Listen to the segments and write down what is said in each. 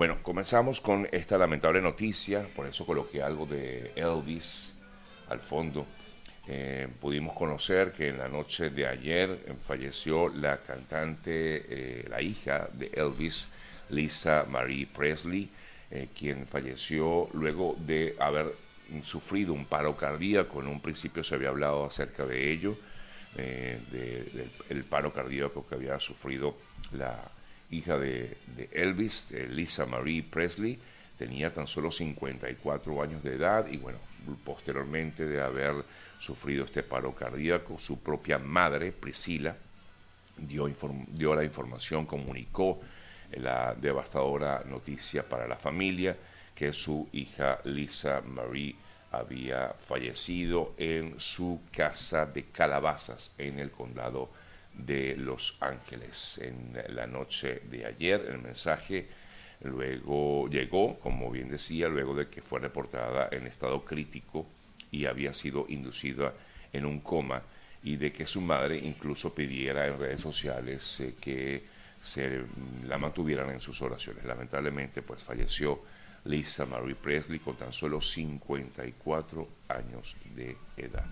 Bueno, comenzamos con esta lamentable noticia, por eso coloqué algo de Elvis al fondo. Eh, pudimos conocer que en la noche de ayer falleció la cantante, eh, la hija de Elvis, Lisa Marie Presley, eh, quien falleció luego de haber sufrido un paro cardíaco. En un principio se había hablado acerca de ello, del paro cardíaco que había sufrido la hija de, Elvis, Lisa Marie Presley, tenía tan solo 54 años de edad y bueno, posteriormente de haber sufrido este paro cardíaco, su propia madre, Priscila, dio, dio la información, comunicó la devastadora noticia para la familia que su hija Lisa Marie había fallecido en su casa de calabazas en el condado de Los Ángeles. En la noche de ayer el mensaje luego llegó, como bien decía, luego de que fue reportada en estado crítico y había sido inducida en un coma y de que su madre incluso pidiera en redes sociales eh, que se la mantuvieran en sus oraciones. Lamentablemente, pues falleció Lisa Marie Presley con tan solo 54 años de edad.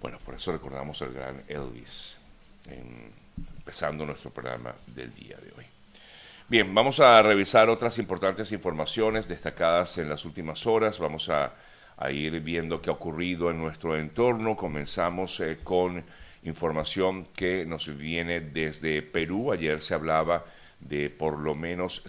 Bueno, por eso recordamos al gran Elvis empezando nuestro programa del día de hoy. Bien, vamos a revisar otras importantes informaciones destacadas en las últimas horas. Vamos a, ir viendo qué ha ocurrido en nuestro entorno. Comenzamos eh, con información que nos viene desde Perú. Ayer se hablaba de por lo menos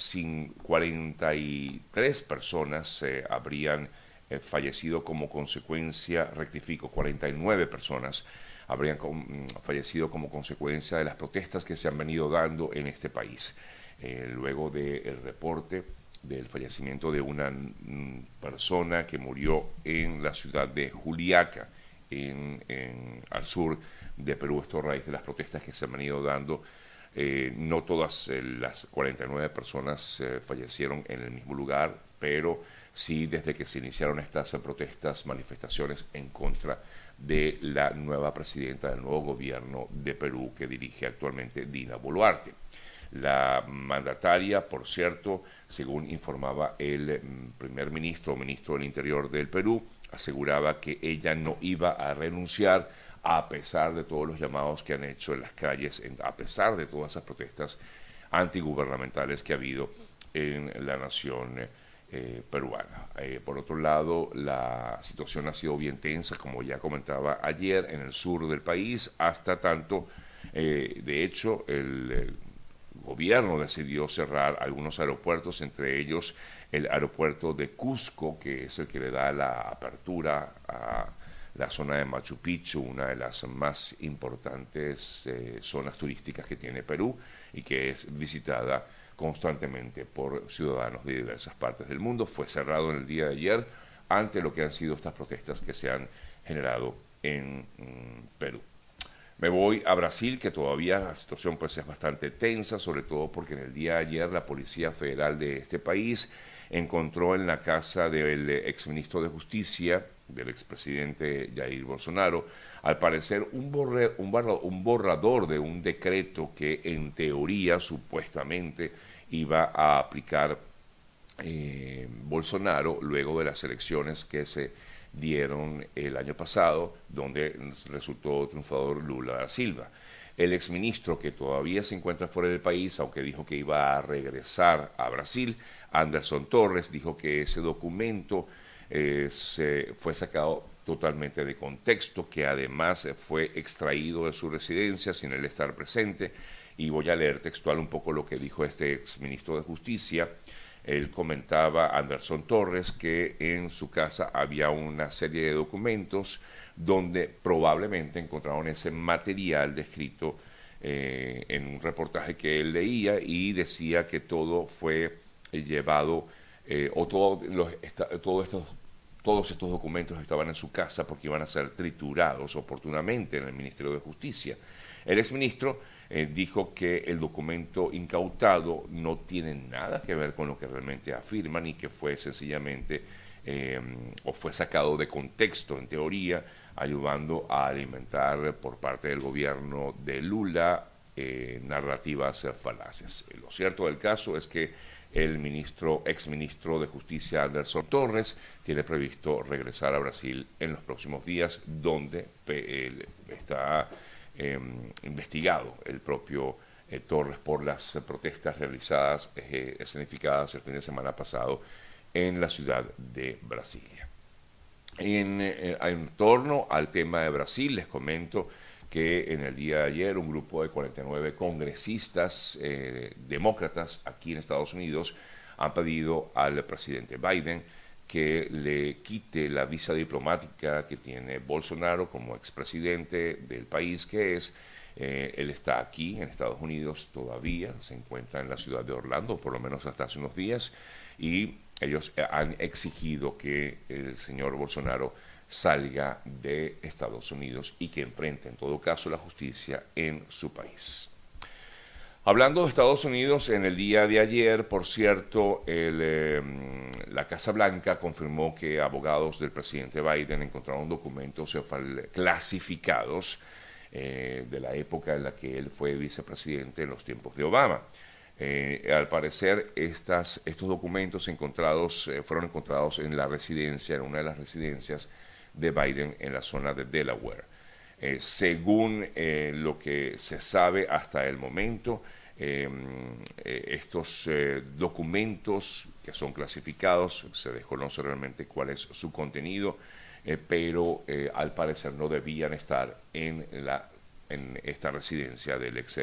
43 personas eh, habrían eh, fallecido como consecuencia, rectifico, 49 personas habrían mm, fallecido como consecuencia de las protestas que se han venido dando en este país. Eh, luego del reporte del fallecimiento de una mm, persona que murió en la ciudad de Juliaca, en, al sur de Perú, esto a raíz de las protestas que se han venido dando. Eh, no todas eh, las 49 personas fallecieron en el mismo lugar, pero sí desde que se iniciaron estas protestas, manifestaciones en contra de la nueva presidenta del nuevo gobierno de Perú que dirige actualmente Dina Boluarte. La mandataria, por cierto, según informaba el mm, primer ministro o ministro del Interior del Perú, aseguraba que ella no iba a renunciar a pesar de todos los llamados que han hecho en las calles, a pesar de todas esas protestas antigubernamentales que ha habido en la nación eh, peruana. Eh, por otro lado, la situación ha sido bien tensa, como ya comentaba ayer, en el sur del país, hasta tanto, eh, de hecho, el, gobierno decidió cerrar algunos aeropuertos, entre ellos el aeropuerto de Cusco, que es el que le da la apertura a la zona de Machu Picchu, una de las más importantes zonas turísticas que tiene Perú y que es visitada constantemente por ciudadanos de diversas partes del mundo. Fue cerrado en el día de ayer ante lo que han sido estas protestas que se han generado en mm, Perú. Me voy a Brasil, que todavía la situación pues es bastante tensa, sobre todo porque en el día de ayer la Policía Federal de este país encontró en la casa del exministro de Justicia, del expresidente Jair Bolsonaro, al parecer un, un, borrador de un decreto que en teoría supuestamente iba a aplicar eh, Bolsonaro luego de las elecciones que se dieron el año pasado, donde resultó triunfador Lula da Silva. El exministro que todavía se encuentra fuera del país, aunque dijo que iba a regresar a Brasil, Anderson Torres, dijo que ese documento eh, se fue sacado totalmente de contexto, que además fue extraído de su residencia sin él estar presente. Y voy a leer textual un poco lo que dijo este exministro de Justicia. Él comentaba, Anderson Torres, que en su casa había una serie de documentos donde probablemente encontraron ese material descrito eh, en un reportaje que él leía y decía que todo fue llevado, eh, o todo los, todo estos todos estos documentos estaban en su casa porque iban a ser triturados oportunamente en el Ministerio de Justicia. El exministro eh, dijo que el documento incautado no tiene nada que ver con lo que realmente afirman y que fue sencillamente eh, o fue sacado de contexto en teoría, ayudando a alimentar por parte del gobierno de Lula narrativas falaces. Lo cierto del caso es que el ministro, exministro de Justicia Anderson Torres tiene previsto regresar a Brasil en los próximos días, donde está em, investigado el propio eh, Torres por las protestas realizadas, eh, escenificadas el fin de semana pasado en la ciudad de Brasilia. En, eh, en torno al tema de Brasil, les comento que en el día de ayer un grupo de 49 congresistas eh, demócratas aquí en Estados Unidos han pedido al presidente Biden que le quite la visa diplomática que tiene Bolsonaro como expresidente del país que es. Eh, él está aquí en Estados Unidos todavía, se encuentra en la ciudad de Orlando, por lo menos hasta hace unos días, y ellos han exigido que el señor Bolsonaro salga de Estados Unidos y que enfrente en todo caso la justicia en su país. Hablando de Estados Unidos, en el día de ayer, por cierto, em, la Casa Blanca confirmó que abogados del presidente Biden encontraron documentos clasificados eh, de la época en la que él fue vicepresidente en los tiempos de Obama. Eh, al parecer, estos documentos encontrados, eh, fueron encontrados en la residencia, en una de las residencias de Biden en la zona de Delaware. Eh, según lo que se sabe hasta el momento, em, estos documentos que son clasificados, se desconoce realmente cuál es su contenido, pero al parecer no debían estar en, en esta residencia del, ex,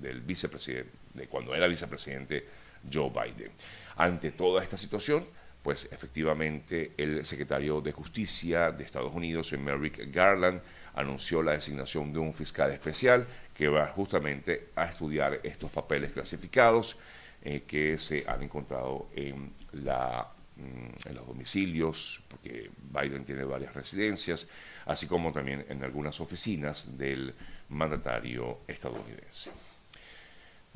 del vicepresidente, de cuando era vicepresidente Joe Biden. Ante toda esta situación, pues efectivamente el secretario de Justicia de Estados Unidos, Merrick Garland, anunció la designación de un fiscal especial que va justamente a estudiar estos papeles clasificados eh, que se han encontrado mm, en los domicilios, porque Biden tiene varias residencias, así como también en algunas oficinas del mandatario estadounidense.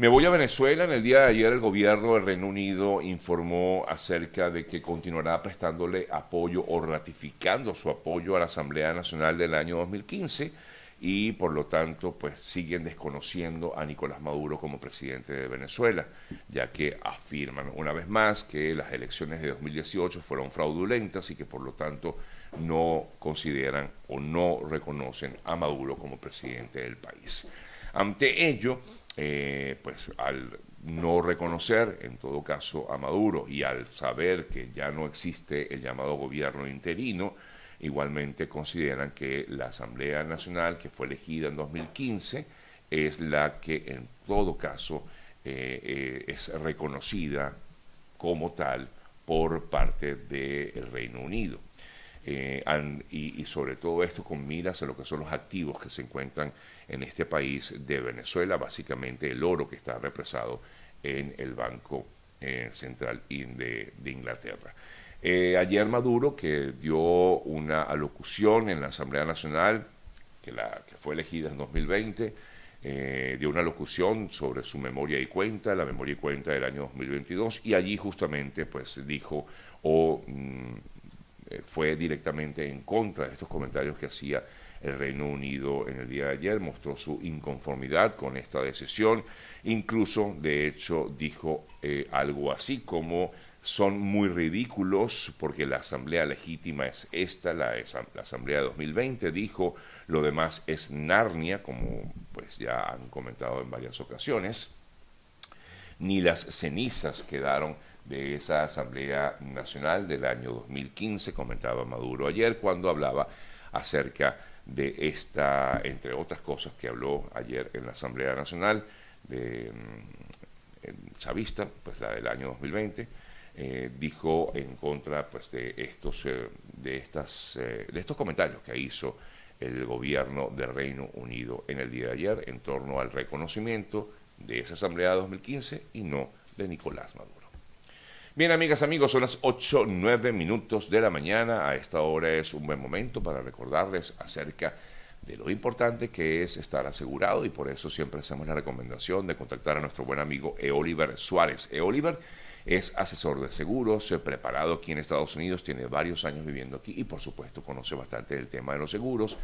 Me voy a Venezuela. En el día de ayer el gobierno del Reino Unido informó acerca de que continuará prestándole apoyo o ratificando su apoyo a la Asamblea Nacional del año 2015 y por lo tanto pues siguen desconociendo a Nicolás Maduro como presidente de Venezuela, ya que afirman una vez más que las elecciones de 2018 fueron fraudulentas y que por lo tanto no consideran o no reconocen a Maduro como presidente del país. Ante ello, eh, pues al no reconocer en todo caso a Maduro y al saber que ya no existe el llamado gobierno interino, igualmente consideran que la Asamblea Nacional que fue elegida en 2015 es la que en todo caso eh, eh, es reconocida como tal por parte del Reino Unido. Y, y, sobre todo esto con miras a lo que son los activos que se encuentran en este país de Venezuela, básicamente el oro que está represado en el Banco eh, Central de, Inglaterra. Eh, ayer Maduro, que dio una alocución en la Asamblea Nacional, que, fue elegida en 2020, eh, dio una locución sobre su memoria y cuenta, la memoria y cuenta del año 2022, y allí justamente pues dijo o mm, fue directamente en contra de estos comentarios que hacía el Reino Unido en el día de ayer. Mostró su inconformidad con esta decisión. Incluso, de hecho, dijo eh, algo así como son muy ridículos porque la asamblea legítima es esta, la, la, asamblea de 2020, dijo, lo demás es Narnia, como pues ya han comentado en varias ocasiones, ni las cenizas quedaron de esa asamblea nacional del año 2015, comentaba Maduro ayer cuando hablaba acerca de esta, entre otras cosas que habló ayer en la Asamblea Nacional de mm, Chavista, pues la del año 2020, eh, dijo en contra pues de estos eh, de estas eh, de estos comentarios que hizo el gobierno del Reino Unido en el día de ayer en torno al reconocimiento de esa asamblea de 2015 y no de Nicolás Maduro. Bien, amigas, amigos, son las 8, 9 minutos de la mañana. A esta hora es un buen momento para recordarles acerca de lo importante que es estar asegurado y por eso siempre hacemos la recomendación de contactar a nuestro buen amigo Eoliver Suárez. Eoliver es asesor de seguros, preparado aquí en Estados Unidos, tiene varios años viviendo aquí y por supuesto conoce bastante del tema de los seguros.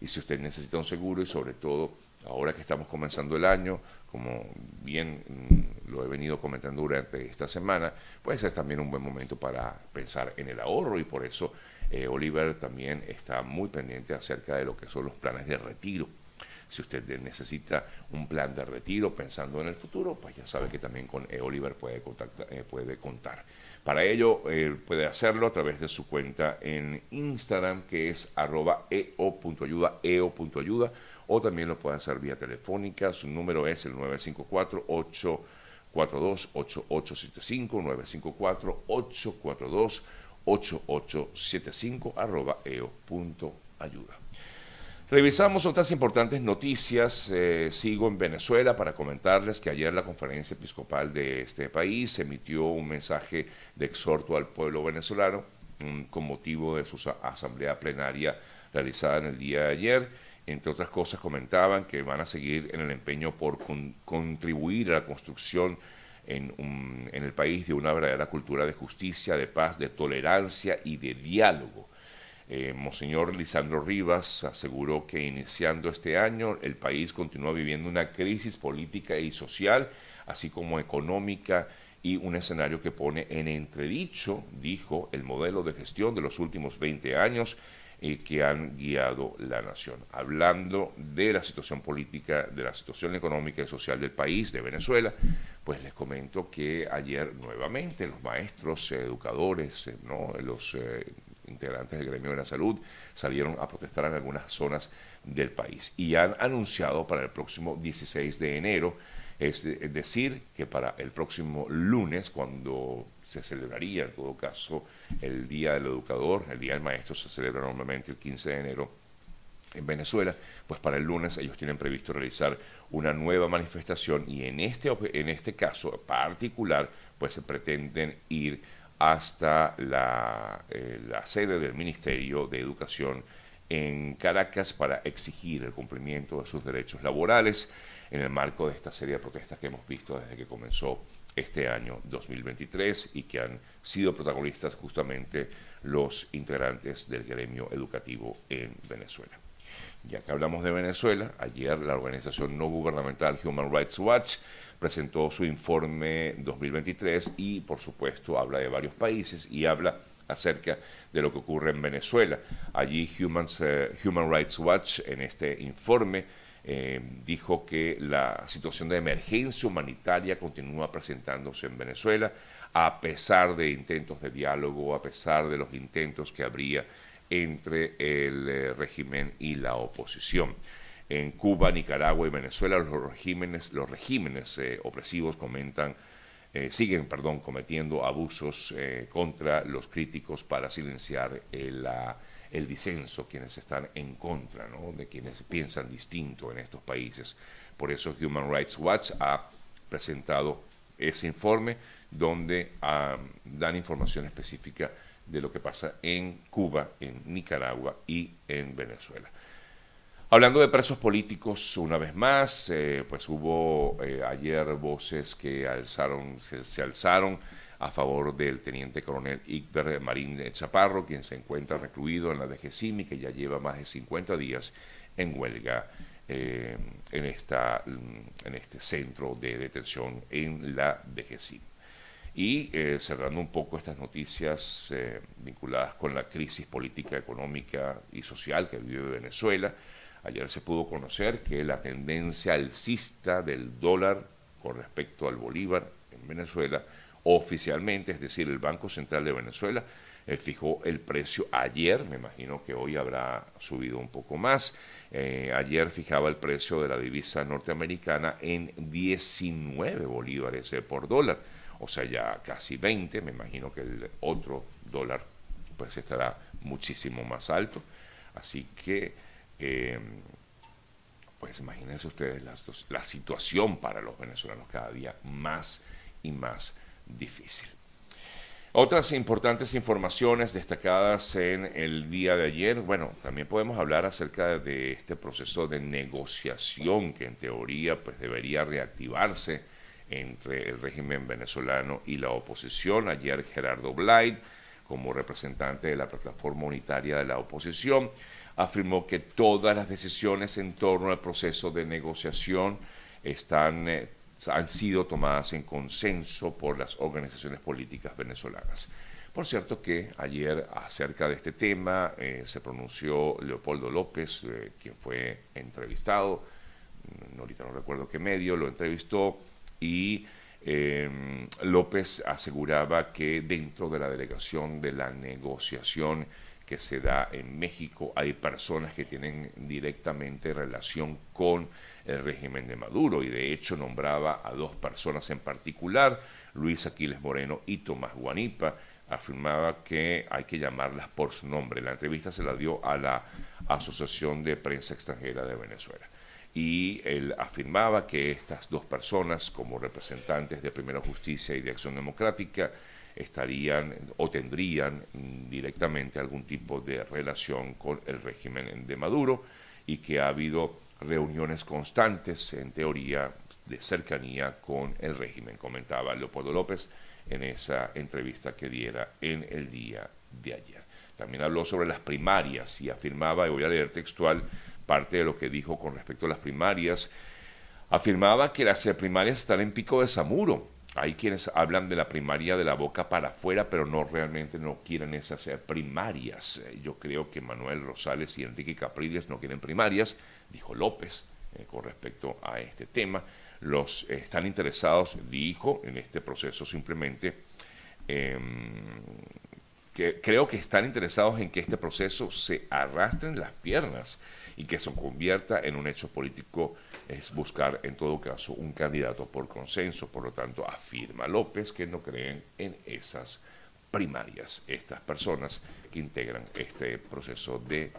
Y si usted necesita un seguro y sobre todo ahora que estamos comenzando el año, como bien mm, lo he venido comentando durante esta semana, pues es también un buen momento para pensar en el ahorro y por eso eh, Oliver también está muy pendiente acerca de lo que son los planes de retiro. Si usted necesita un plan de retiro pensando en el futuro, pues ya sabe que también con e. Oliver puede, eh, puede contar. Para ello puede hacerlo a través de su cuenta en Instagram que es arroba eo.ayuda, eo.ayuda o también lo puede hacer vía telefónica. Su número es el 954-842-8875, 954-842-8875, arroba eo.ayuda. Revisamos otras importantes noticias. Eh, sigo en Venezuela para comentarles que ayer la conferencia episcopal de este país emitió un mensaje de exhorto al pueblo venezolano mm, con motivo de su asamblea plenaria realizada en el día de ayer entre otras cosas, comentaban que van a seguir en el empeño por contribuir a la construcción en, el país de una verdadera cultura de justicia, de paz, de tolerancia y de diálogo. Eh, Monseñor Lisandro Rivas aseguró que iniciando este año el país continúa viviendo una crisis política y social, así como económica, y un escenario que pone en entredicho, dijo, el modelo de gestión de los últimos 20 años que han guiado la nación. Hablando de la situación política, de la situación económica y social del país, de Venezuela, pues les comento que ayer nuevamente los maestros, educadores, eh, ¿no? los eh, integrantes del gremio de la salud salieron a protestar en algunas zonas del país y han anunciado para el próximo 16 de enero es, decir, que para el próximo lunes, cuando se celebraría en todo caso el Día del Educador, el Día del Maestro se celebra normalmente el 15 de enero en Venezuela, pues para el lunes ellos tienen previsto realizar una nueva manifestación y en este, en este caso particular, pues se pretenden ir hasta la, eh, la sede del Ministerio de Educación en Caracas para exigir el cumplimiento de sus derechos laborales en el marco de esta serie de protestas que hemos visto desde que comenzó este año 2023 y que han sido protagonistas justamente los integrantes del gremio educativo en Venezuela. Ya que hablamos de Venezuela, ayer la organización no gubernamental Human Rights Watch presentó su informe 2023 y por supuesto habla de varios países y habla acerca de lo que ocurre en Venezuela. Allí Human, eh, Rights Watch en este informe eh, dijo que la situación de emergencia humanitaria continúa presentándose en Venezuela, a pesar de intentos de diálogo, a pesar de los intentos que habría entre el eh, régimen y la oposición. En Cuba, Nicaragua y Venezuela los regímenes, los regímenes eh, opresivos comentan, siguen perdón, cometiendo abusos contra los críticos para silenciar la el disenso, quienes están en contra, ¿no? de quienes piensan distinto en estos países. Por eso Human Rights Watch ha presentado ese informe donde dan información específica de lo que pasa en Cuba, en Nicaragua y en Venezuela. Hablando de presos políticos, una vez más, eh, pues hubo eh, ayer voces que alzaron, se alzaron a favor del teniente coronel Iqber Marín Chaparro, quien se encuentra recluido en la DGCIM y que ya lleva más de 50 días en huelga eh, en, esta, mm, en este centro de detención en la DGCIM. Y eh, cerrando un poco estas noticias eh, vinculadas con la crisis política, económica y social que vive Venezuela, ayer se pudo conocer que la tendencia alcista del dólar con respecto al bolívar en Venezuela oficialmente, es decir, el Banco Central de Venezuela eh, fijó el precio ayer, me imagino que hoy habrá subido un poco más. Eh, ayer fijaba el precio de la divisa norteamericana en 19 bolívares eh, por dólar, o sea, ya casi 20, me imagino que el otro dólar pues estará muchísimo más alto. Así que, pues imagínense ustedes la, la situación para los venezolanos cada día más y más difícil. Otras importantes informaciones destacadas en el día de ayer, bueno, también podemos hablar acerca de este proceso de negociación que en teoría pues debería reactivarse entre el régimen venezolano y la oposición. Ayer Gerardo Blay, como representante de la plataforma unitaria de la oposición, afirmó que todas las decisiones en torno al proceso de negociación están, eh, han sido tomadas en consenso por las organizaciones políticas venezolanas. Por cierto que ayer acerca de este tema eh, se pronunció Leopoldo López, eh, quien fue entrevistado, mm, ahorita no recuerdo qué medio, lo entrevistó y em, López aseguraba que dentro de la delegación de la negociación que se da en México hay personas que tienen directamente relación con el régimen de Maduro y de hecho nombraba a dos personas en particular, Luis Aquiles Moreno y Tomás Guanipa, afirmaba que hay que llamarlas por su nombre. La entrevista se la dio a la Asociación de Prensa Extranjera de Venezuela. Y él afirmaba que estas dos personas, como representantes de Primera Justicia y de Acción Democrática, estarían o tendrían directamente algún tipo de relación con el régimen de Maduro y que ha habido reuniones constantes, en teoría, de cercanía con el régimen, comentaba Leopoldo López en esa entrevista que diera en el día de ayer. También habló sobre las primarias y afirmaba, y voy a leer textual parte de lo que dijo con respecto a las primarias, afirmaba que las primarias están en pico de Zamuro. Hay quienes hablan de la primaria de la boca para afuera, pero no realmente no quieren esas primarias. Yo creo que Manuel Rosales y Enrique Capriles no quieren primarias, dijo López eh, con respecto a este tema los están interesados, dijo, en este proceso simplemente, em, que creo que están interesados en que este proceso se arrastre en las piernas y que se convierta en un hecho político, es buscar en todo caso un candidato por consenso. Por lo tanto, afirma López que no creen en esas primarias, estas personas que integran este proceso de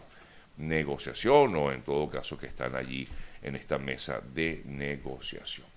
negociación o en todo caso que están allí en esta mesa de negociación.